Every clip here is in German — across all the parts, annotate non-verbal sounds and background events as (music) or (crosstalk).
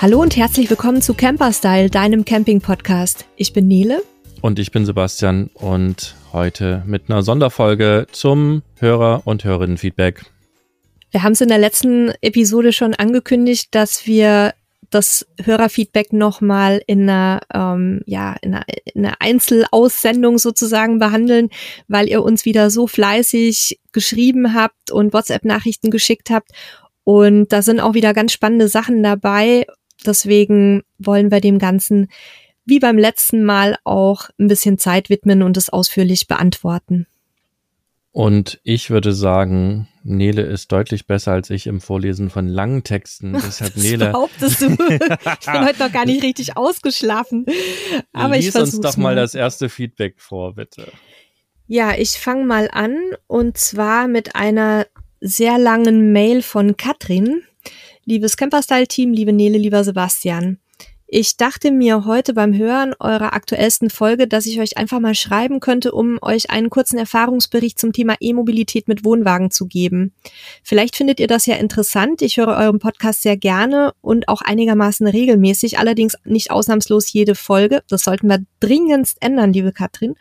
Hallo und herzlich willkommen zu Camperstyle, deinem Camping-Podcast. Ich bin Nele. Und ich bin Sebastian und heute mit einer Sonderfolge zum Hörer- und Hörerinnen-Feedback. Wir haben es in der letzten Episode schon angekündigt, dass wir das Hörerfeedback nochmal in einer, ähm, ja, in einer, in einer Einzelaussendung sozusagen behandeln, weil ihr uns wieder so fleißig geschrieben habt und WhatsApp-Nachrichten geschickt habt. Und da sind auch wieder ganz spannende Sachen dabei. Deswegen wollen wir dem Ganzen wie beim letzten Mal auch ein bisschen Zeit widmen und es ausführlich beantworten. Und ich würde sagen, Nele ist deutlich besser als ich im Vorlesen von langen Texten. (laughs) Deshalb das Nele. Behauptest du? ich bin heute noch gar nicht richtig ausgeschlafen. Aber Lies ich uns doch mal mal das erste Feedback vor, bitte. Ja, ich fange mal an und zwar mit einer sehr langen Mail von Katrin. Liebes Camperstyle-Team, liebe Nele, lieber Sebastian. Ich dachte mir heute beim Hören eurer aktuellsten Folge, dass ich euch einfach mal schreiben könnte, um euch einen kurzen Erfahrungsbericht zum Thema E-Mobilität mit Wohnwagen zu geben. Vielleicht findet ihr das ja interessant. Ich höre euren Podcast sehr gerne und auch einigermaßen regelmäßig, allerdings nicht ausnahmslos jede Folge. Das sollten wir dringendst ändern, liebe Katrin.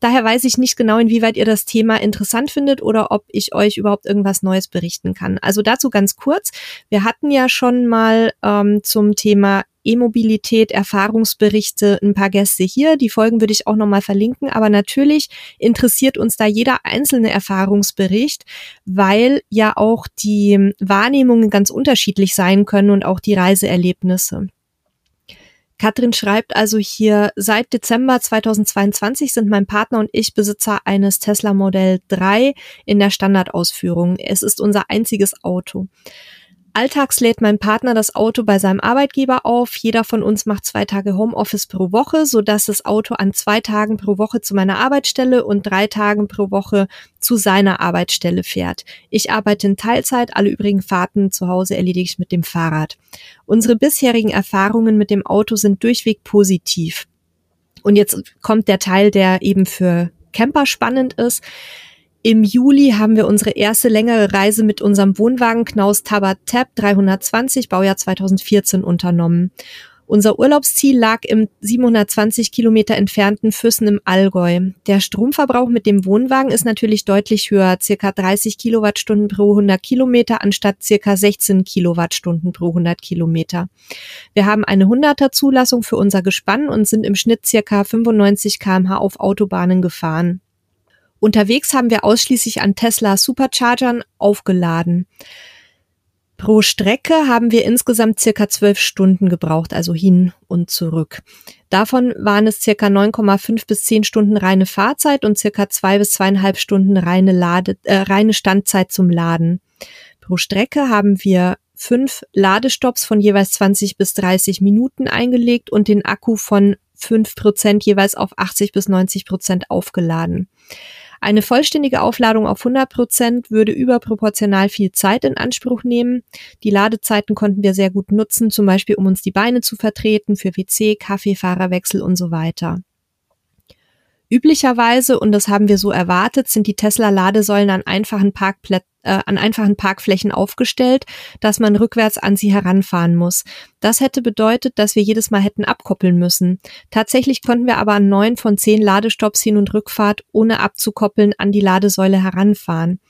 Daher weiß ich nicht genau, inwieweit ihr das Thema interessant findet oder ob ich euch überhaupt irgendwas Neues berichten kann. Also dazu ganz kurz. Wir hatten ja schon mal ähm, zum Thema E-Mobilität, Erfahrungsberichte, ein paar Gäste hier. Die Folgen würde ich auch nochmal verlinken. Aber natürlich interessiert uns da jeder einzelne Erfahrungsbericht, weil ja auch die Wahrnehmungen ganz unterschiedlich sein können und auch die Reiseerlebnisse. Katrin schreibt also hier, seit Dezember 2022 sind mein Partner und ich Besitzer eines Tesla Modell 3 in der Standardausführung. Es ist unser einziges Auto. Alltags lädt mein Partner das Auto bei seinem Arbeitgeber auf. Jeder von uns macht zwei Tage Homeoffice pro Woche, sodass das Auto an zwei Tagen pro Woche zu meiner Arbeitsstelle und drei Tagen pro Woche zu seiner Arbeitsstelle fährt. Ich arbeite in Teilzeit, alle übrigen Fahrten zu Hause erledige ich mit dem Fahrrad. Unsere bisherigen Erfahrungen mit dem Auto sind durchweg positiv. Und jetzt kommt der Teil, der eben für Camper spannend ist. Im Juli haben wir unsere erste längere Reise mit unserem Wohnwagen Knaus Tabat Tab 320 Baujahr 2014 unternommen. Unser Urlaubsziel lag im 720 Kilometer entfernten Füssen im Allgäu. Der Stromverbrauch mit dem Wohnwagen ist natürlich deutlich höher, circa 30 Kilowattstunden pro 100 Kilometer anstatt circa 16 Kilowattstunden pro 100 Kilometer. Wir haben eine 100er Zulassung für unser Gespann und sind im Schnitt circa 95 kmh auf Autobahnen gefahren. Unterwegs haben wir ausschließlich an Tesla Superchargern aufgeladen. Pro Strecke haben wir insgesamt circa zwölf Stunden gebraucht, also hin und zurück. Davon waren es circa 9,5 bis 10 Stunden reine Fahrzeit und circa zwei bis zweieinhalb Stunden reine, Lade, äh, reine Standzeit zum Laden. Pro Strecke haben wir fünf Ladestops von jeweils 20 bis 30 Minuten eingelegt und den Akku von fünf Prozent jeweils auf 80 bis 90 Prozent aufgeladen. Eine vollständige Aufladung auf 100 Prozent würde überproportional viel Zeit in Anspruch nehmen. Die Ladezeiten konnten wir sehr gut nutzen, zum Beispiel um uns die Beine zu vertreten, für WC, Kaffee, Fahrerwechsel und so weiter. Üblicherweise, und das haben wir so erwartet, sind die Tesla-Ladesäulen an einfachen Parkplätzen äh, an einfachen Parkflächen aufgestellt, dass man rückwärts an sie heranfahren muss. Das hätte bedeutet, dass wir jedes Mal hätten abkoppeln müssen. Tatsächlich konnten wir aber an neun von zehn Ladestops Hin- und Rückfahrt ohne abzukoppeln an die Ladesäule heranfahren.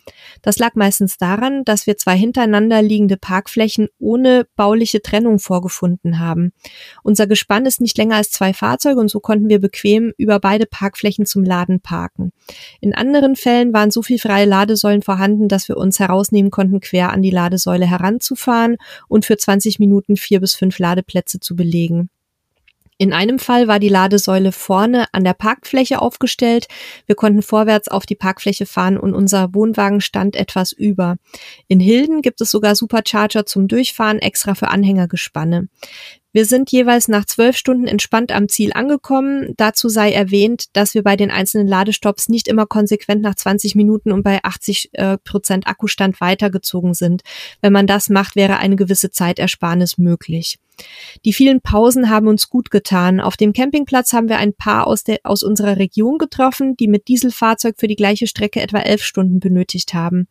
Das lag meistens daran, dass wir zwei hintereinander liegende Parkflächen ohne bauliche Trennung vorgefunden haben. Unser Gespann ist nicht länger als zwei Fahrzeuge und so konnten wir bequem über beide Parkflächen zum Laden parken. In anderen Fällen waren so viel freie Ladesäulen vorhanden, dass wir uns herausnehmen konnten, quer an die Ladesäule heranzufahren und für 20 Minuten vier bis fünf Ladeplätze zu belegen. In einem Fall war die Ladesäule vorne an der Parkfläche aufgestellt. Wir konnten vorwärts auf die Parkfläche fahren und unser Wohnwagen stand etwas über. In Hilden gibt es sogar Supercharger zum Durchfahren extra für Anhängergespanne. Wir sind jeweils nach zwölf Stunden entspannt am Ziel angekommen. Dazu sei erwähnt, dass wir bei den einzelnen Ladestops nicht immer konsequent nach 20 Minuten und bei 80 äh, Prozent Akkustand weitergezogen sind. Wenn man das macht, wäre eine gewisse Zeitersparnis möglich. Die vielen Pausen haben uns gut getan. Auf dem Campingplatz haben wir ein paar aus, der, aus unserer Region getroffen, die mit Dieselfahrzeug für die gleiche Strecke etwa elf Stunden benötigt haben.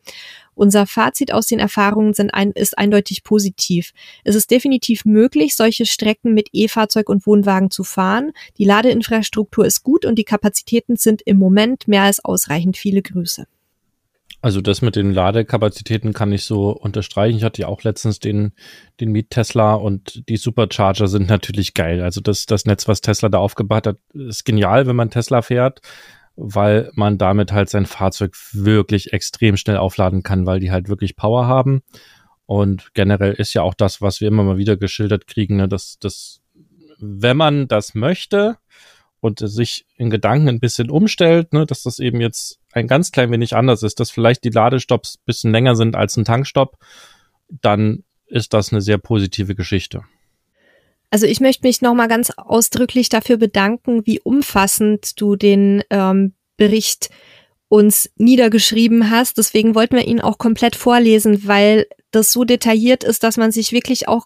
Unser Fazit aus den Erfahrungen ein, ist eindeutig positiv. Es ist definitiv möglich, solche Strecken mit E-Fahrzeug und Wohnwagen zu fahren. Die Ladeinfrastruktur ist gut und die Kapazitäten sind im Moment mehr als ausreichend. Viele Grüße. Also das mit den Ladekapazitäten kann ich so unterstreichen. Ich hatte ja auch letztens den, den Miet Tesla und die Supercharger sind natürlich geil. Also das, das Netz, was Tesla da aufgebaut hat, ist genial, wenn man Tesla fährt weil man damit halt sein Fahrzeug wirklich extrem schnell aufladen kann, weil die halt wirklich Power haben. Und generell ist ja auch das, was wir immer mal wieder geschildert kriegen, ne, dass, dass wenn man das möchte und sich in Gedanken ein bisschen umstellt, ne, dass das eben jetzt ein ganz klein wenig anders ist, dass vielleicht die Ladestops bisschen länger sind als ein Tankstopp, dann ist das eine sehr positive Geschichte. Also ich möchte mich nochmal ganz ausdrücklich dafür bedanken, wie umfassend du den ähm, Bericht uns niedergeschrieben hast. Deswegen wollten wir ihn auch komplett vorlesen, weil das so detailliert ist, dass man sich wirklich auch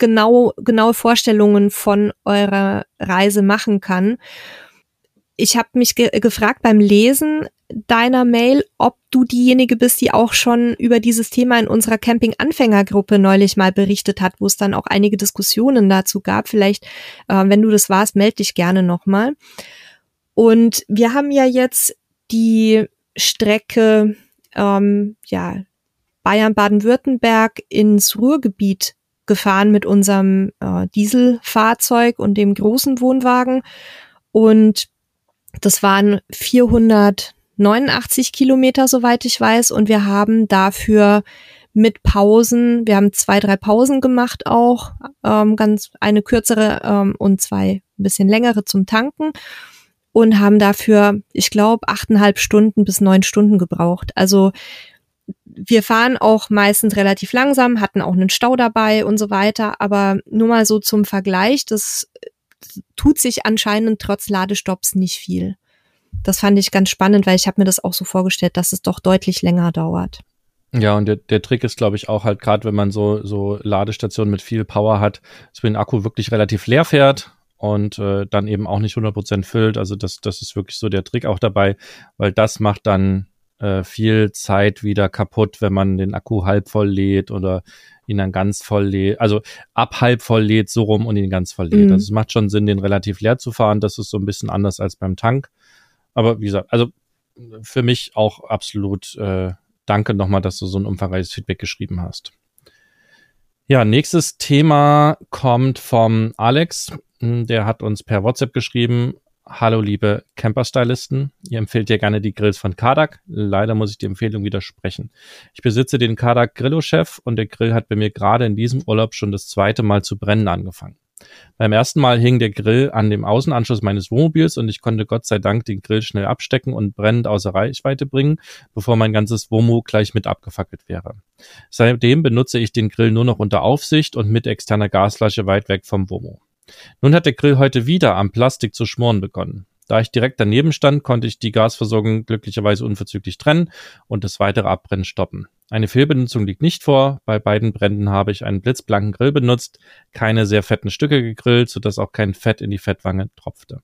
genau, genaue Vorstellungen von eurer Reise machen kann. Ich habe mich ge gefragt beim Lesen, deiner Mail, ob du diejenige bist, die auch schon über dieses Thema in unserer Camping-Anfängergruppe neulich mal berichtet hat, wo es dann auch einige Diskussionen dazu gab. Vielleicht, äh, wenn du das warst, melde dich gerne nochmal. Und wir haben ja jetzt die Strecke, ähm, ja, Bayern-Baden-Württemberg ins Ruhrgebiet gefahren mit unserem äh, Dieselfahrzeug und dem großen Wohnwagen. Und das waren 400 89 Kilometer, soweit ich weiß. Und wir haben dafür mit Pausen, wir haben zwei, drei Pausen gemacht auch, ähm, ganz eine kürzere ähm, und zwei ein bisschen längere zum Tanken und haben dafür, ich glaube, achteinhalb Stunden bis neun Stunden gebraucht. Also wir fahren auch meistens relativ langsam, hatten auch einen Stau dabei und so weiter, aber nur mal so zum Vergleich, das tut sich anscheinend trotz Ladestopps nicht viel das fand ich ganz spannend, weil ich habe mir das auch so vorgestellt, dass es doch deutlich länger dauert. Ja, und der, der Trick ist, glaube ich, auch halt gerade, wenn man so, so Ladestationen mit viel Power hat, dass man den Akku wirklich relativ leer fährt und äh, dann eben auch nicht 100% füllt. Also das, das ist wirklich so der Trick auch dabei, weil das macht dann äh, viel Zeit wieder kaputt, wenn man den Akku halb voll lädt oder ihn dann ganz voll lädt. Also ab halb voll lädt, so rum und ihn ganz voll lädt. Mhm. Also es macht schon Sinn, den relativ leer zu fahren. Das ist so ein bisschen anders als beim Tank. Aber wie gesagt, also für mich auch absolut äh, danke nochmal, dass du so ein umfangreiches Feedback geschrieben hast. Ja, nächstes Thema kommt vom Alex. Hm, der hat uns per WhatsApp geschrieben. Hallo liebe Camper-Stylisten, ihr empfehlt ja gerne die Grills von Kadak. Leider muss ich die Empfehlung widersprechen. Ich besitze den Kadak Grillo-Chef und der Grill hat bei mir gerade in diesem Urlaub schon das zweite Mal zu brennen angefangen. Beim ersten Mal hing der Grill an dem Außenanschluss meines Wohnmobils und ich konnte Gott sei Dank den Grill schnell abstecken und brennend außer Reichweite bringen, bevor mein ganzes Wohnmobil gleich mit abgefackelt wäre. Seitdem benutze ich den Grill nur noch unter Aufsicht und mit externer Gasflasche weit weg vom Wohnmobil. Nun hat der Grill heute wieder am Plastik zu schmoren begonnen. Da ich direkt daneben stand, konnte ich die Gasversorgung glücklicherweise unverzüglich trennen und das weitere Abbrennen stoppen. Eine Fehlbenutzung liegt nicht vor. Bei beiden Bränden habe ich einen blitzblanken Grill benutzt, keine sehr fetten Stücke gegrillt, sodass auch kein Fett in die Fettwange tropfte.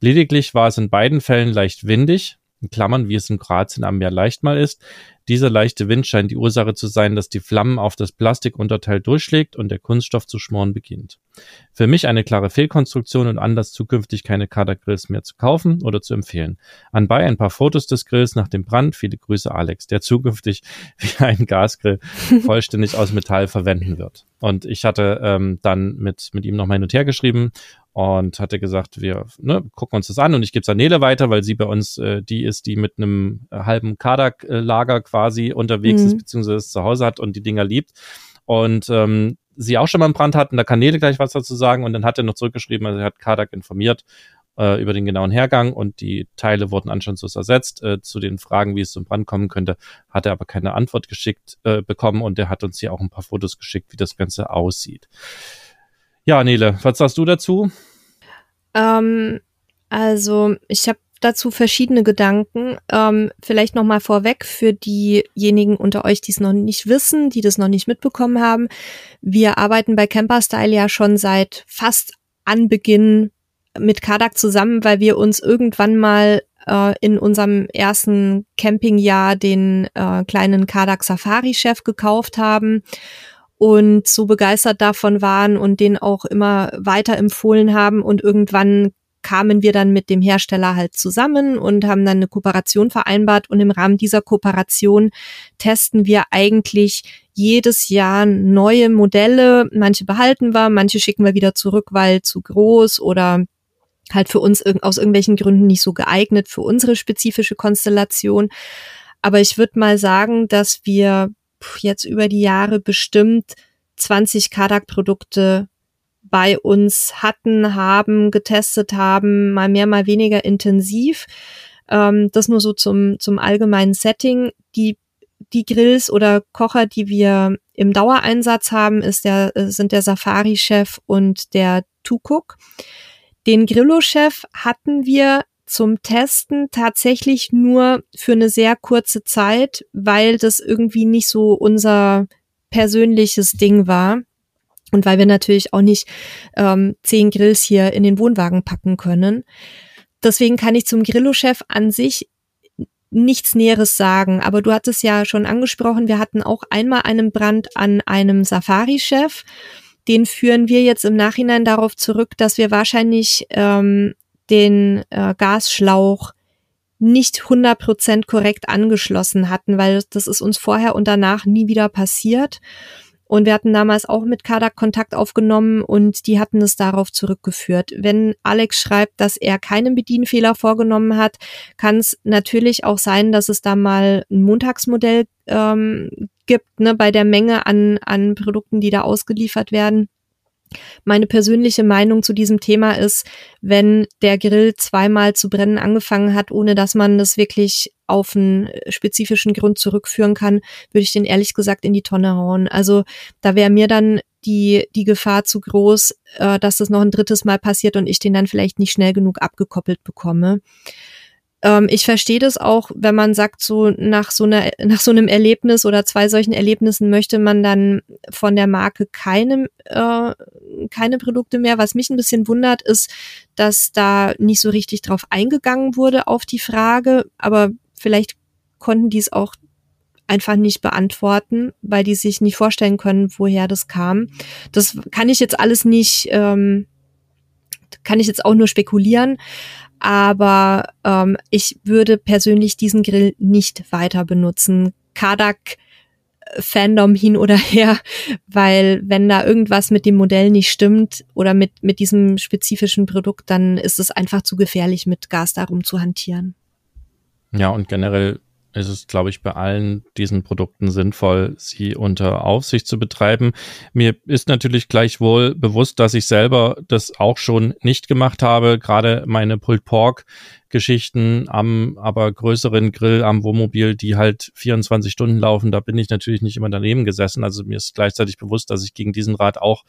Lediglich war es in beiden Fällen leicht windig, in Klammern, wie es in Kroatien am Meer leicht mal ist. Dieser leichte Wind scheint die Ursache zu sein, dass die Flammen auf das Plastikunterteil durchschlägt und der Kunststoff zu schmoren beginnt. Für mich eine klare Fehlkonstruktion und Anlass zukünftig keine Kadergrills mehr zu kaufen oder zu empfehlen. Anbei ein paar Fotos des Grills nach dem Brand. Viele Grüße Alex, der zukünftig (laughs) wie ein Gasgrill (laughs) vollständig aus Metall verwenden wird. Und ich hatte ähm, dann mit, mit ihm noch mal hin und her geschrieben und hatte gesagt, wir ne, gucken uns das an und ich gebe es an Nele weiter, weil sie bei uns äh, die ist, die mit einem äh, halben Kadak-Lager quasi unterwegs mhm. ist, beziehungsweise es zu Hause hat und die Dinger liebt. Und ähm, sie auch schon mal einen Brand hatten, da kann Nele gleich was dazu sagen und dann hat er noch zurückgeschrieben, also er hat Kadak informiert äh, über den genauen Hergang und die Teile wurden anstandslos ersetzt. Äh, zu den Fragen, wie es zum Brand kommen könnte, hat er aber keine Antwort geschickt äh, bekommen und er hat uns hier auch ein paar Fotos geschickt, wie das Ganze aussieht. Ja, Nele, was sagst du dazu? Ähm, also ich habe dazu verschiedene Gedanken. Ähm, vielleicht noch mal vorweg für diejenigen unter euch, die es noch nicht wissen, die das noch nicht mitbekommen haben. Wir arbeiten bei Camperstyle ja schon seit fast Anbeginn mit Kadak zusammen, weil wir uns irgendwann mal äh, in unserem ersten Campingjahr den äh, kleinen Kadak Safari Chef gekauft haben und so begeistert davon waren und den auch immer weiter empfohlen haben und irgendwann kamen wir dann mit dem Hersteller halt zusammen und haben dann eine Kooperation vereinbart und im Rahmen dieser Kooperation testen wir eigentlich jedes Jahr neue Modelle. Manche behalten wir, manche schicken wir wieder zurück, weil zu groß oder halt für uns aus irgendwelchen Gründen nicht so geeignet für unsere spezifische Konstellation. Aber ich würde mal sagen, dass wir jetzt über die Jahre bestimmt 20 Kadak-Produkte bei uns hatten, haben, getestet haben, mal mehr, mal weniger intensiv. Ähm, das nur so zum, zum allgemeinen Setting. Die, die Grills oder Kocher, die wir im Dauereinsatz haben, ist der, sind der Safari-Chef und der Tukuk. Den Grillo-Chef hatten wir zum Testen tatsächlich nur für eine sehr kurze Zeit, weil das irgendwie nicht so unser persönliches Ding war. Und weil wir natürlich auch nicht ähm, zehn Grills hier in den Wohnwagen packen können. Deswegen kann ich zum Grillo-Chef an sich nichts Näheres sagen. Aber du hattest ja schon angesprochen, wir hatten auch einmal einen Brand an einem Safari-Chef. Den führen wir jetzt im Nachhinein darauf zurück, dass wir wahrscheinlich ähm, den äh, Gasschlauch nicht 100% korrekt angeschlossen hatten, weil das ist uns vorher und danach nie wieder passiert. Und wir hatten damals auch mit Kadak Kontakt aufgenommen und die hatten es darauf zurückgeführt. Wenn Alex schreibt, dass er keinen Bedienfehler vorgenommen hat, kann es natürlich auch sein, dass es da mal ein Montagsmodell ähm, gibt, ne, bei der Menge an, an Produkten, die da ausgeliefert werden. Meine persönliche Meinung zu diesem Thema ist, wenn der Grill zweimal zu brennen angefangen hat, ohne dass man das wirklich auf einen spezifischen Grund zurückführen kann, würde ich den ehrlich gesagt in die Tonne hauen. Also da wäre mir dann die, die Gefahr zu groß, äh, dass das noch ein drittes Mal passiert und ich den dann vielleicht nicht schnell genug abgekoppelt bekomme. Ähm, ich verstehe das auch, wenn man sagt, so nach so einer, (laughs) nach so einem Erlebnis oder zwei solchen Erlebnissen möchte man dann von der Marke keine, äh, keine Produkte mehr. Was mich ein bisschen wundert, ist, dass da nicht so richtig drauf eingegangen wurde auf die Frage, aber vielleicht konnten die es auch einfach nicht beantworten, weil die sich nicht vorstellen können, woher das kam. Das kann ich jetzt alles nicht, ähm, kann ich jetzt auch nur spekulieren aber ähm, ich würde persönlich diesen Grill nicht weiter benutzen. Kadak äh, Fandom hin oder her, (laughs) weil wenn da irgendwas mit dem Modell nicht stimmt oder mit, mit diesem spezifischen Produkt, dann ist es einfach zu gefährlich, mit Gas darum zu hantieren. Ja, und generell ist es, glaube ich, bei allen diesen Produkten sinnvoll, sie unter Aufsicht zu betreiben. Mir ist natürlich gleichwohl bewusst, dass ich selber das auch schon nicht gemacht habe. Gerade meine Pulled Pork Geschichten am aber größeren Grill am Wohnmobil, die halt 24 Stunden laufen, da bin ich natürlich nicht immer daneben gesessen. Also mir ist gleichzeitig bewusst, dass ich gegen diesen Rat auch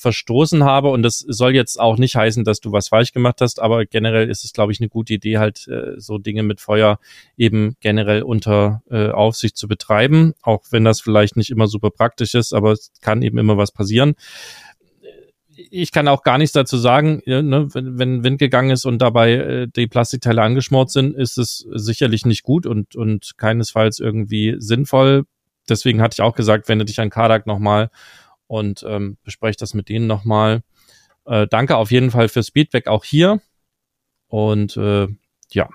verstoßen habe. Und das soll jetzt auch nicht heißen, dass du was falsch gemacht hast, aber generell ist es, glaube ich, eine gute Idee, halt äh, so Dinge mit Feuer eben generell unter äh, Aufsicht zu betreiben, auch wenn das vielleicht nicht immer super praktisch ist, aber es kann eben immer was passieren ich kann auch gar nichts dazu sagen, ne, wenn, Wind gegangen ist und dabei äh, die Plastikteile angeschmort sind, ist es sicherlich nicht gut und, und keinesfalls irgendwie sinnvoll. Deswegen hatte ich auch gesagt, wende dich an Kadak nochmal und ähm, bespreche das mit denen nochmal. Äh, danke auf jeden Fall fürs Feedback auch hier. Und äh, ja.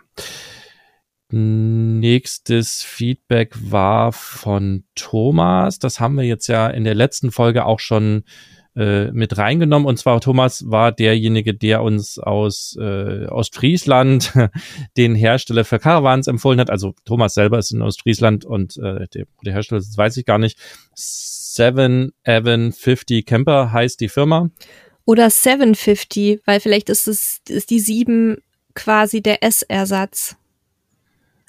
Nächstes Feedback war von Thomas. Das haben wir jetzt ja in der letzten Folge auch schon äh, mit reingenommen. Und zwar Thomas war derjenige, der uns aus äh, Ostfriesland (laughs) den Hersteller für Caravans empfohlen hat. Also Thomas selber ist in Ostfriesland und äh, der, der Hersteller, das weiß ich gar nicht. Seven Evan 50 Camper heißt die Firma. Oder 750, weil vielleicht ist es ist die 7 quasi der S-Ersatz.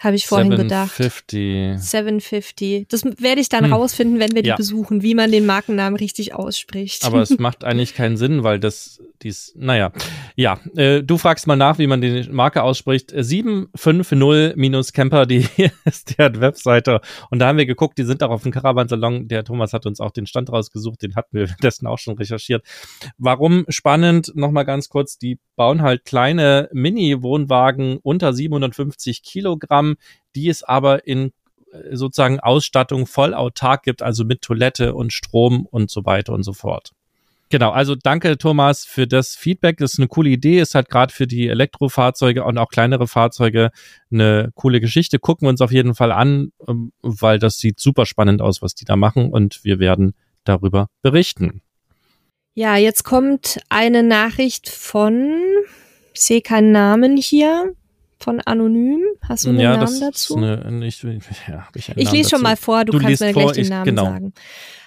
Habe ich vorhin 750. gedacht. 750. Das werde ich dann hm. rausfinden, wenn wir die ja. besuchen, wie man den Markennamen richtig ausspricht. Aber es (laughs) macht eigentlich keinen Sinn, weil das, dies, naja. Ja, äh, du fragst mal nach, wie man die Marke ausspricht. 750-camper.de (laughs) ist der Webseite. Und da haben wir geguckt, die sind auch auf dem Caravansalon. Der Thomas hat uns auch den Stand rausgesucht, den hatten wir (laughs) dessen auch schon recherchiert. Warum spannend? Nochmal ganz kurz, die bauen halt kleine Mini-Wohnwagen unter 750 Kilogramm, die es aber in äh, sozusagen Ausstattung voll autark gibt, also mit Toilette und Strom und so weiter und so fort. Genau, also danke Thomas für das Feedback. Das ist eine coole Idee, ist halt gerade für die Elektrofahrzeuge und auch kleinere Fahrzeuge eine coole Geschichte. Gucken wir uns auf jeden Fall an, ähm, weil das sieht super spannend aus, was die da machen und wir werden darüber berichten. Ja, jetzt kommt eine Nachricht von, ich sehe keinen Namen hier, von Anonym. Hast du einen ja, Namen dazu? Eine, ich, ja, ich, ich lese schon mal vor, du, du kannst mir gleich den Namen genau. sagen.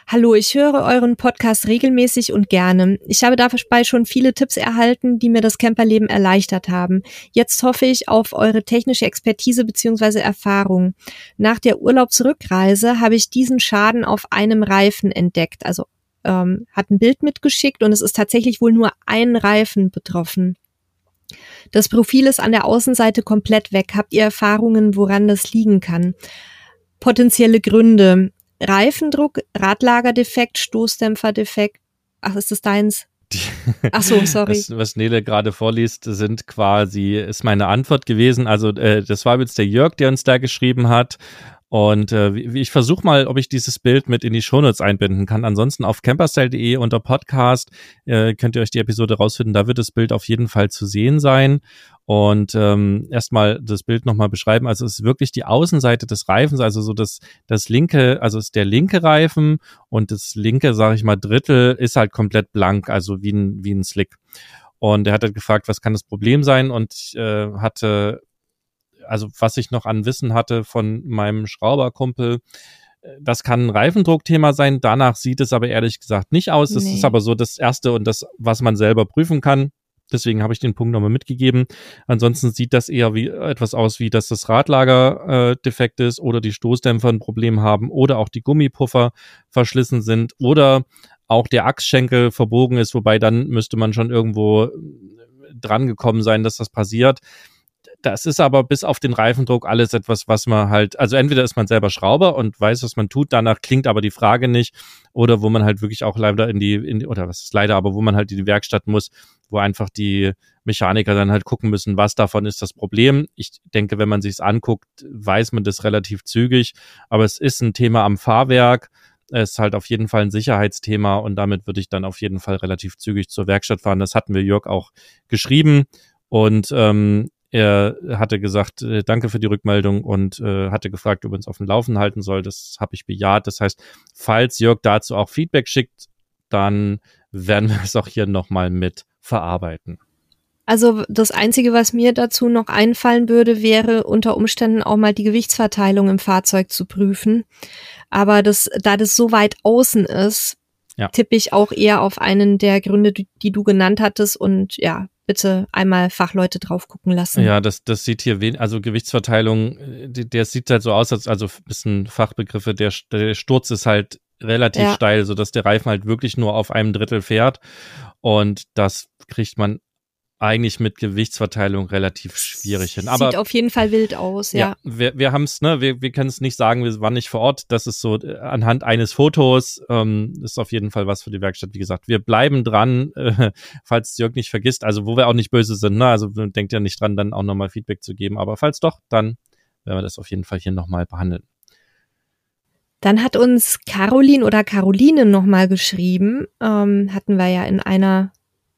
Hallo, ich höre euren Podcast regelmäßig und gerne. Ich habe dabei schon viele Tipps erhalten, die mir das Camperleben erleichtert haben. Jetzt hoffe ich auf eure technische Expertise bzw. Erfahrung. Nach der Urlaubsrückreise habe ich diesen Schaden auf einem Reifen entdeckt, also ähm, hat ein Bild mitgeschickt und es ist tatsächlich wohl nur ein Reifen betroffen. Das Profil ist an der Außenseite komplett weg. Habt ihr Erfahrungen, woran das liegen kann? Potenzielle Gründe. Reifendruck, Radlagerdefekt, Stoßdämpferdefekt. Ach, ist das deins? Ach so, (laughs) sorry. Das, was Nele gerade vorliest, sind quasi, ist meine Antwort gewesen. Also, äh, das war jetzt der Jörg, der uns da geschrieben hat. Und äh, ich versuche mal, ob ich dieses Bild mit in die Shownotes einbinden kann. Ansonsten auf camperstyle.de unter Podcast äh, könnt ihr euch die Episode rausfinden. Da wird das Bild auf jeden Fall zu sehen sein. Und ähm, erstmal das Bild nochmal beschreiben. Also es ist wirklich die Außenseite des Reifens, also so das, das linke, also ist der linke Reifen und das linke, sage ich mal, Drittel ist halt komplett blank, also wie ein, wie ein Slick. Und er hat halt gefragt, was kann das Problem sein? Und ich äh, hatte also was ich noch an Wissen hatte von meinem Schrauberkumpel, äh, das kann ein Reifendruckthema sein. Danach sieht es aber ehrlich gesagt nicht aus. Das nee. ist aber so das Erste und das, was man selber prüfen kann. Deswegen habe ich den Punkt nochmal mitgegeben. Ansonsten sieht das eher wie etwas aus, wie dass das Radlager äh, defekt ist oder die Stoßdämpfer ein Problem haben oder auch die Gummipuffer verschlissen sind oder auch der Achsschenkel verbogen ist, wobei dann müsste man schon irgendwo äh, dran gekommen sein, dass das passiert. Das ist aber bis auf den Reifendruck alles etwas, was man halt, also entweder ist man selber Schrauber und weiß, was man tut, danach klingt aber die Frage nicht, oder wo man halt wirklich auch leider in die, in die oder was ist leider, aber wo man halt in die Werkstatt muss, wo einfach die Mechaniker dann halt gucken müssen, was davon ist das Problem. Ich denke, wenn man sich's anguckt, weiß man das relativ zügig, aber es ist ein Thema am Fahrwerk. Es ist halt auf jeden Fall ein Sicherheitsthema und damit würde ich dann auf jeden Fall relativ zügig zur Werkstatt fahren. Das hatten wir Jörg auch geschrieben. Und ähm, er hatte gesagt, äh, danke für die Rückmeldung und äh, hatte gefragt, ob er uns auf dem Laufen halten soll. Das habe ich bejaht. Das heißt, falls Jörg dazu auch Feedback schickt, dann werden wir es auch hier nochmal mit verarbeiten. Also das Einzige, was mir dazu noch einfallen würde, wäre unter Umständen auch mal die Gewichtsverteilung im Fahrzeug zu prüfen. Aber das, da das so weit außen ist, ja. tippe ich auch eher auf einen der Gründe, die, die du genannt hattest. Und ja, bitte einmal Fachleute drauf gucken lassen. Ja, das, das sieht hier, wen also Gewichtsverteilung, äh, der sieht halt so aus, als also ein bisschen Fachbegriffe, der, der Sturz ist halt relativ ja. steil, so dass der Reifen halt wirklich nur auf einem Drittel fährt und das kriegt man eigentlich mit Gewichtsverteilung relativ schwierig hin. Aber, Sieht auf jeden Fall wild aus, ja. ja wir wir haben es, ne, wir, wir können es nicht sagen, wir waren nicht vor Ort. Das ist so äh, anhand eines Fotos, ähm, ist auf jeden Fall was für die Werkstatt. Wie gesagt, wir bleiben dran, (laughs) äh, falls Jörg nicht vergisst, also wo wir auch nicht böse sind, ne? Also denkt ja nicht dran, dann auch nochmal Feedback zu geben. Aber falls doch, dann werden wir das auf jeden Fall hier nochmal behandeln. Dann hat uns Caroline oder Caroline nochmal geschrieben, ähm, hatten wir ja in einer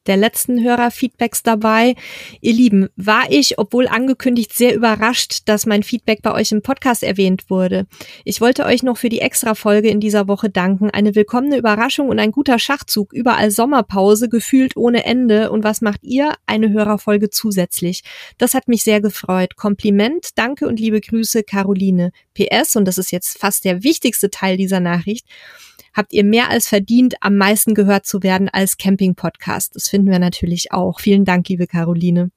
der letzten Hörerfeedbacks dabei. Ihr Lieben, war ich, obwohl angekündigt, sehr überrascht, dass mein Feedback bei euch im Podcast erwähnt wurde. Ich wollte euch noch für die Extra-Folge in dieser Woche danken. Eine willkommene Überraschung und ein guter Schachzug. Überall Sommerpause, gefühlt ohne Ende. Und was macht ihr? Eine Hörerfolge zusätzlich. Das hat mich sehr gefreut. Kompliment, danke und liebe Grüße, Caroline. PS, und das ist jetzt fast der wichtigste Teil dieser Nachricht habt ihr mehr als verdient, am meisten gehört zu werden als Camping-Podcast. Das finden wir natürlich auch. Vielen Dank, liebe Caroline.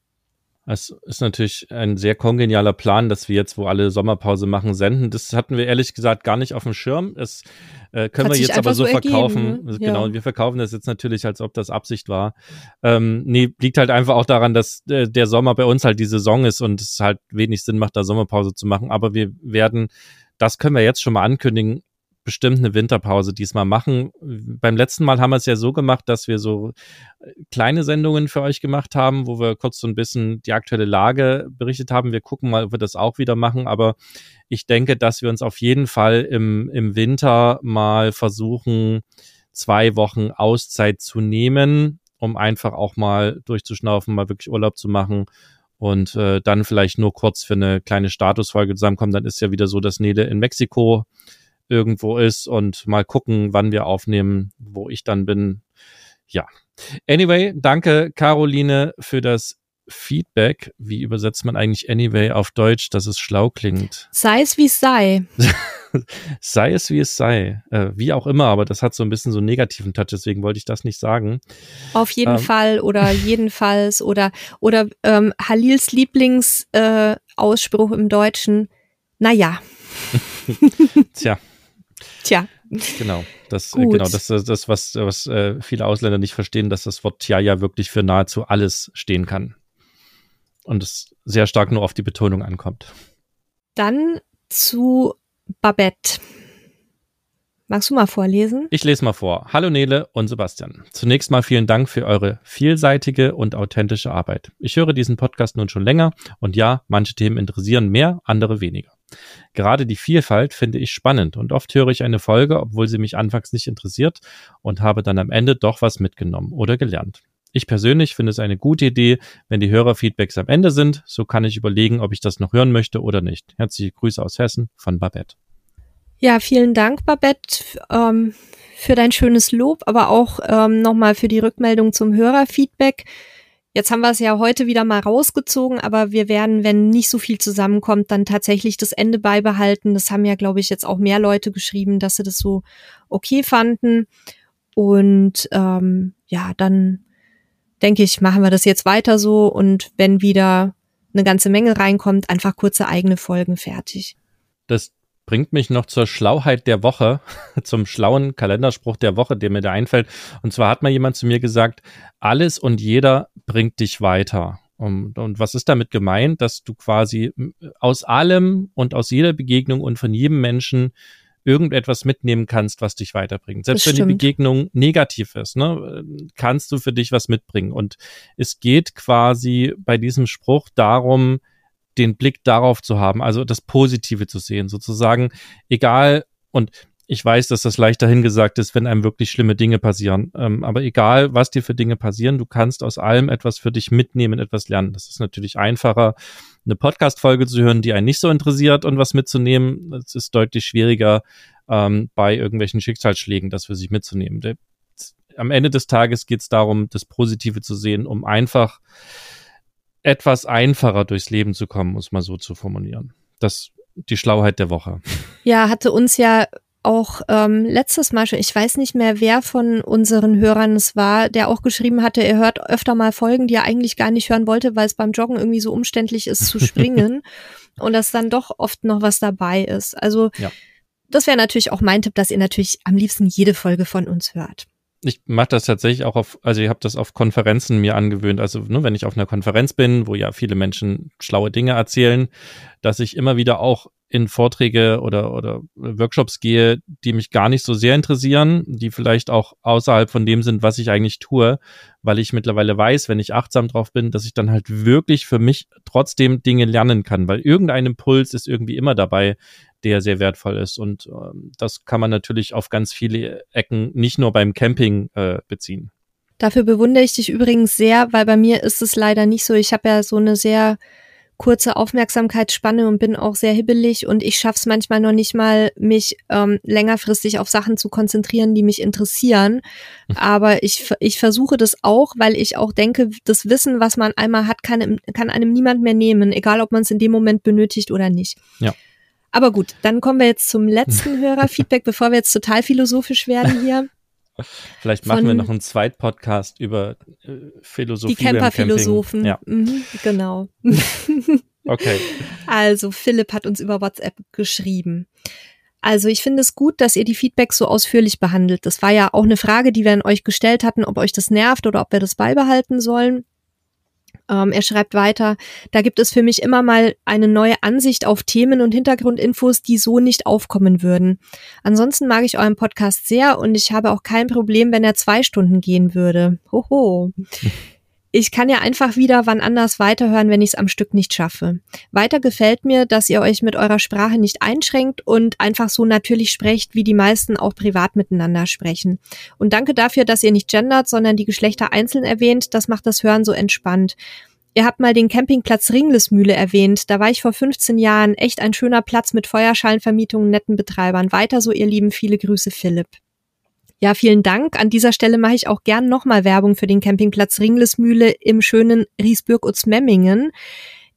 Es ist natürlich ein sehr kongenialer Plan, dass wir jetzt, wo alle Sommerpause machen, senden. Das hatten wir ehrlich gesagt gar nicht auf dem Schirm. Es äh, können Hat wir jetzt aber so, so verkaufen. Ergeben, ne? Genau, ja. wir verkaufen das jetzt natürlich, als ob das Absicht war. Ähm, nee, liegt halt einfach auch daran, dass äh, der Sommer bei uns halt die Saison ist und es halt wenig Sinn macht, da Sommerpause zu machen. Aber wir werden, das können wir jetzt schon mal ankündigen, bestimmt eine Winterpause diesmal machen. Beim letzten Mal haben wir es ja so gemacht, dass wir so äh, kleine Sendungen für euch gemacht haben, wo wir kurz so ein bisschen die aktuelle Lage berichtet haben. Wir gucken mal, ob wir das auch wieder machen, aber ich denke, dass wir uns auf jeden Fall im, im Winter mal versuchen, zwei Wochen Auszeit zu nehmen, um einfach auch mal durchzuschnaufen, mal wirklich Urlaub zu machen und äh, dann vielleicht nur kurz für eine kleine Statusfolge zusammenkommen. Dann ist ja wieder so, dass Nele in Mexiko irgendwo ist und mal gucken, wann wir aufnehmen, wo ich dann bin. Ja. Anyway, danke Caroline für das Feedback. Wie übersetzt man eigentlich anyway auf Deutsch, dass es schlau klingt? Sei es wie es sei. (laughs) sei es wie es sei. Äh, wie auch immer, aber das hat so ein bisschen so einen negativen Touch, deswegen wollte ich das nicht sagen. Auf jeden ähm. Fall oder (laughs) jedenfalls oder oder ähm, Halils Lieblingsausspruch äh, im Deutschen. Naja. (laughs) Tja. Tja. Genau, das, äh, genau, das ist das, was, was äh, viele Ausländer nicht verstehen, dass das Wort Tja ja wirklich für nahezu alles stehen kann. Und es sehr stark nur auf die Betonung ankommt. Dann zu Babette. Magst du mal vorlesen? Ich lese mal vor. Hallo Nele und Sebastian. Zunächst mal vielen Dank für eure vielseitige und authentische Arbeit. Ich höre diesen Podcast nun schon länger und ja, manche Themen interessieren mehr, andere weniger. Gerade die Vielfalt finde ich spannend und oft höre ich eine Folge, obwohl sie mich anfangs nicht interessiert und habe dann am Ende doch was mitgenommen oder gelernt. Ich persönlich finde es eine gute Idee, wenn die Hörerfeedbacks am Ende sind. So kann ich überlegen, ob ich das noch hören möchte oder nicht. Herzliche Grüße aus Hessen von Babette. Ja, vielen Dank, Babette, ähm, für dein schönes Lob, aber auch ähm, nochmal für die Rückmeldung zum Hörerfeedback. Jetzt haben wir es ja heute wieder mal rausgezogen, aber wir werden, wenn nicht so viel zusammenkommt, dann tatsächlich das Ende beibehalten. Das haben ja, glaube ich, jetzt auch mehr Leute geschrieben, dass sie das so okay fanden. Und ähm, ja, dann denke ich, machen wir das jetzt weiter so und wenn wieder eine ganze Menge reinkommt, einfach kurze eigene Folgen fertig. Das bringt mich noch zur Schlauheit der Woche, (laughs) zum schlauen Kalenderspruch der Woche, der mir da einfällt. Und zwar hat mal jemand zu mir gesagt, alles und jeder bringt dich weiter. Und, und was ist damit gemeint? Dass du quasi aus allem und aus jeder Begegnung und von jedem Menschen irgendetwas mitnehmen kannst, was dich weiterbringt. Selbst wenn die Begegnung negativ ist, ne, kannst du für dich was mitbringen. Und es geht quasi bei diesem Spruch darum, den Blick darauf zu haben, also das Positive zu sehen, sozusagen, egal, und ich weiß, dass das leicht dahingesagt ist, wenn einem wirklich schlimme Dinge passieren. Ähm, aber egal, was dir für Dinge passieren, du kannst aus allem etwas für dich mitnehmen, etwas lernen. Das ist natürlich einfacher, eine Podcast-Folge zu hören, die einen nicht so interessiert und was mitzunehmen. Es ist deutlich schwieriger, ähm, bei irgendwelchen Schicksalsschlägen das für sich mitzunehmen. Am Ende des Tages geht es darum, das Positive zu sehen, um einfach etwas einfacher durchs Leben zu kommen, muss man so zu formulieren. Das die Schlauheit der Woche. Ja, hatte uns ja auch ähm, letztes Mal schon, ich weiß nicht mehr, wer von unseren Hörern es war, der auch geschrieben hatte, er hört öfter mal Folgen, die er eigentlich gar nicht hören wollte, weil es beim Joggen irgendwie so umständlich ist zu (laughs) springen und dass dann doch oft noch was dabei ist. Also ja. das wäre natürlich auch mein Tipp, dass ihr natürlich am liebsten jede Folge von uns hört ich mache das tatsächlich auch auf, also ich habe das auf Konferenzen mir angewöhnt. Also ne, wenn ich auf einer Konferenz bin, wo ja viele Menschen schlaue Dinge erzählen, dass ich immer wieder auch in Vorträge oder, oder Workshops gehe, die mich gar nicht so sehr interessieren, die vielleicht auch außerhalb von dem sind, was ich eigentlich tue, weil ich mittlerweile weiß, wenn ich achtsam drauf bin, dass ich dann halt wirklich für mich trotzdem Dinge lernen kann, weil irgendein Impuls ist irgendwie immer dabei, der sehr wertvoll ist. Und ähm, das kann man natürlich auf ganz viele Ecken, nicht nur beim Camping äh, beziehen. Dafür bewundere ich dich übrigens sehr, weil bei mir ist es leider nicht so. Ich habe ja so eine sehr kurze Aufmerksamkeitsspanne und bin auch sehr hibbelig und ich schaffe es manchmal noch nicht mal, mich ähm, längerfristig auf Sachen zu konzentrieren, die mich interessieren. Aber ich, ich versuche das auch, weil ich auch denke, das Wissen, was man einmal hat, kann, kann einem niemand mehr nehmen, egal ob man es in dem Moment benötigt oder nicht. Ja. Aber gut, dann kommen wir jetzt zum (laughs) letzten Hörerfeedback, bevor wir jetzt total philosophisch werden hier. (laughs) Vielleicht machen wir noch einen Zweit-Podcast über äh, Philosophie. Die Camper-Philosophen. Ja. Mhm, genau. (laughs) okay. Also, Philipp hat uns über WhatsApp geschrieben. Also ich finde es gut, dass ihr die Feedbacks so ausführlich behandelt. Das war ja auch eine Frage, die wir an euch gestellt hatten, ob euch das nervt oder ob wir das beibehalten sollen. Ähm, er schreibt weiter, da gibt es für mich immer mal eine neue Ansicht auf Themen und Hintergrundinfos, die so nicht aufkommen würden. Ansonsten mag ich euren Podcast sehr und ich habe auch kein Problem, wenn er zwei Stunden gehen würde. Hoho. Ich kann ja einfach wieder wann anders weiterhören, wenn ich es am Stück nicht schaffe. Weiter gefällt mir, dass ihr euch mit eurer Sprache nicht einschränkt und einfach so natürlich sprecht, wie die meisten auch privat miteinander sprechen. Und danke dafür, dass ihr nicht gendert, sondern die Geschlechter einzeln erwähnt. Das macht das Hören so entspannt. Ihr habt mal den Campingplatz Ringlesmühle erwähnt. Da war ich vor 15 Jahren. Echt ein schöner Platz mit Feuerschalenvermietungen, netten Betreibern. Weiter so, ihr Lieben. Viele Grüße, Philipp. Ja, vielen Dank. An dieser Stelle mache ich auch gern nochmal Werbung für den Campingplatz Ringlesmühle im schönen Riesbürg-Utzmemmingen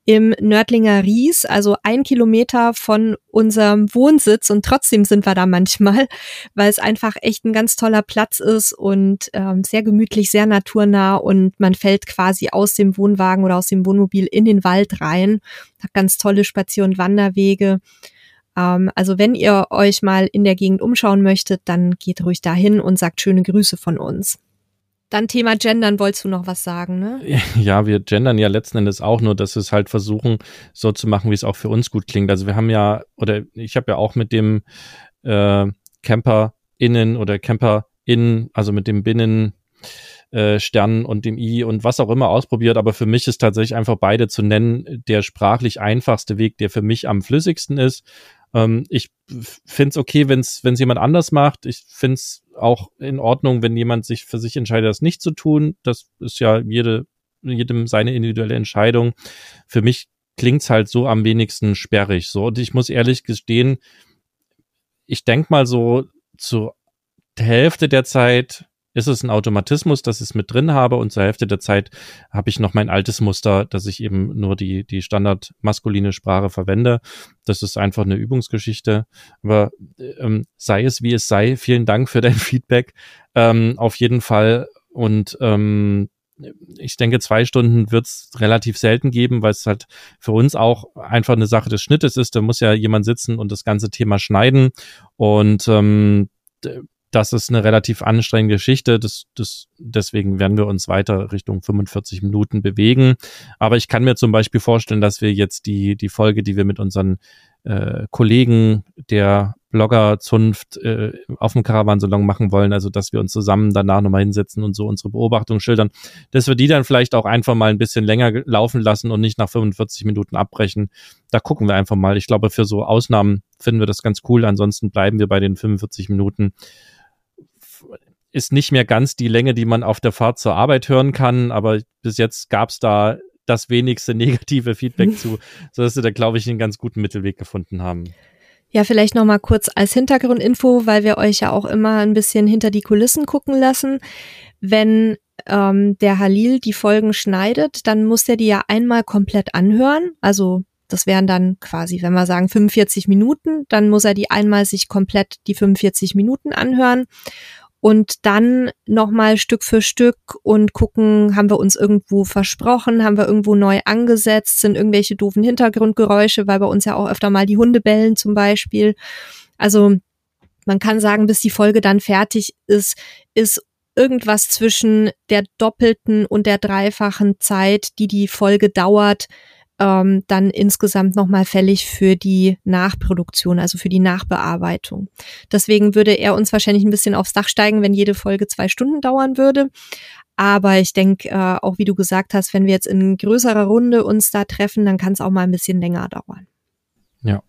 im Nördlinger Ries, also ein Kilometer von unserem Wohnsitz. Und trotzdem sind wir da manchmal, (laughs) weil es einfach echt ein ganz toller Platz ist und ähm, sehr gemütlich, sehr naturnah. Und man fällt quasi aus dem Wohnwagen oder aus dem Wohnmobil in den Wald rein, hat ganz tolle Spazier- und Wanderwege ähm, also wenn ihr euch mal in der Gegend umschauen möchtet, dann geht ruhig dahin und sagt schöne Grüße von uns. Dann Thema Gendern, wolltest du noch was sagen, ne? (laughs) Ja, wir gendern ja letzten Endes auch nur, dass wir es halt versuchen, so zu machen, wie es auch für uns gut klingt. Also wir haben ja, oder ich habe ja auch mit dem äh, CamperInnen oder CamperInnen, also mit dem Binnen äh, Stern und dem I und was auch immer ausprobiert, aber für mich ist tatsächlich einfach beide zu nennen der sprachlich einfachste Weg, der für mich am flüssigsten ist. Ähm, ich finde es okay, wenn es jemand anders macht. Ich finde es auch in Ordnung, wenn jemand sich für sich entscheidet, das nicht zu tun. Das ist ja jede, jedem seine individuelle Entscheidung. Für mich klingt's halt so am wenigsten sperrig. So, und ich muss ehrlich gestehen, ich denk mal so zu Hälfte der Zeit ist es ein Automatismus, dass ich es mit drin habe und zur Hälfte der Zeit habe ich noch mein altes Muster, dass ich eben nur die, die standard maskuline Sprache verwende. Das ist einfach eine Übungsgeschichte. Aber ähm, sei es wie es sei, vielen Dank für dein (laughs) Feedback. Ähm, auf jeden Fall. Und ähm, ich denke, zwei Stunden wird es relativ selten geben, weil es halt für uns auch einfach eine Sache des Schnittes ist. Da muss ja jemand sitzen und das ganze Thema schneiden. Und ähm, das ist eine relativ anstrengende Geschichte. Das, das, deswegen werden wir uns weiter Richtung 45 Minuten bewegen. Aber ich kann mir zum Beispiel vorstellen, dass wir jetzt die, die Folge, die wir mit unseren äh, Kollegen der Blogger-Zunft äh, auf dem Caravansalon machen wollen, also dass wir uns zusammen danach nochmal hinsetzen und so unsere Beobachtungen schildern, dass wir die dann vielleicht auch einfach mal ein bisschen länger laufen lassen und nicht nach 45 Minuten abbrechen. Da gucken wir einfach mal. Ich glaube, für so Ausnahmen finden wir das ganz cool. Ansonsten bleiben wir bei den 45 Minuten ist nicht mehr ganz die Länge, die man auf der Fahrt zur Arbeit hören kann, aber bis jetzt gab es da das wenigste (laughs) negative Feedback zu, (laughs) sodass wir da, glaube ich, einen ganz guten Mittelweg gefunden haben. Ja, vielleicht noch mal kurz als Hintergrundinfo, weil wir euch ja auch immer ein bisschen hinter die Kulissen gucken lassen. Wenn ähm, der Halil die Folgen schneidet, dann muss er die ja einmal komplett anhören. Also das wären dann quasi, wenn wir sagen 45 Minuten, dann muss er die einmal sich komplett die 45 Minuten anhören und dann nochmal Stück für Stück und gucken, haben wir uns irgendwo versprochen, haben wir irgendwo neu angesetzt, sind irgendwelche doofen Hintergrundgeräusche, weil bei uns ja auch öfter mal die Hunde bellen zum Beispiel. Also man kann sagen, bis die Folge dann fertig ist, ist irgendwas zwischen der doppelten und der dreifachen Zeit, die die Folge dauert, ähm, dann insgesamt nochmal fällig für die Nachproduktion, also für die Nachbearbeitung. Deswegen würde er uns wahrscheinlich ein bisschen aufs Dach steigen, wenn jede Folge zwei Stunden dauern würde. Aber ich denke, äh, auch wie du gesagt hast, wenn wir jetzt in größerer Runde uns da treffen, dann kann es auch mal ein bisschen länger dauern. Ja.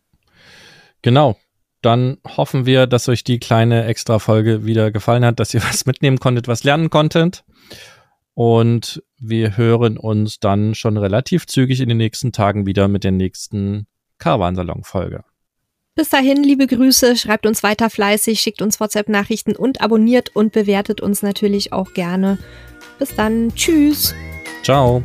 Genau. Dann hoffen wir, dass euch die kleine Extra-Folge wieder gefallen hat, dass ihr (laughs) was mitnehmen konntet, was lernen konntet. Und wir hören uns dann schon relativ zügig in den nächsten Tagen wieder mit der nächsten Caravansalon-Folge. Bis dahin, liebe Grüße, schreibt uns weiter fleißig, schickt uns WhatsApp-Nachrichten und abonniert und bewertet uns natürlich auch gerne. Bis dann, tschüss. Ciao.